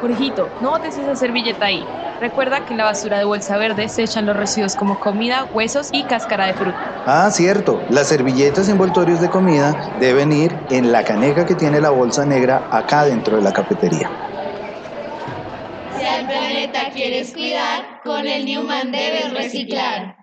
Jorgito, no botes esa servilleta ahí. Recuerda que en la basura de bolsa verde se echan los residuos como comida, huesos y cáscara de fruta. Ah, cierto. Las servilletas y envoltorios de comida deben ir en la caneca que tiene la bolsa negra acá dentro de la cafetería. Si al planeta quieres cuidar, con el Newman debes reciclar.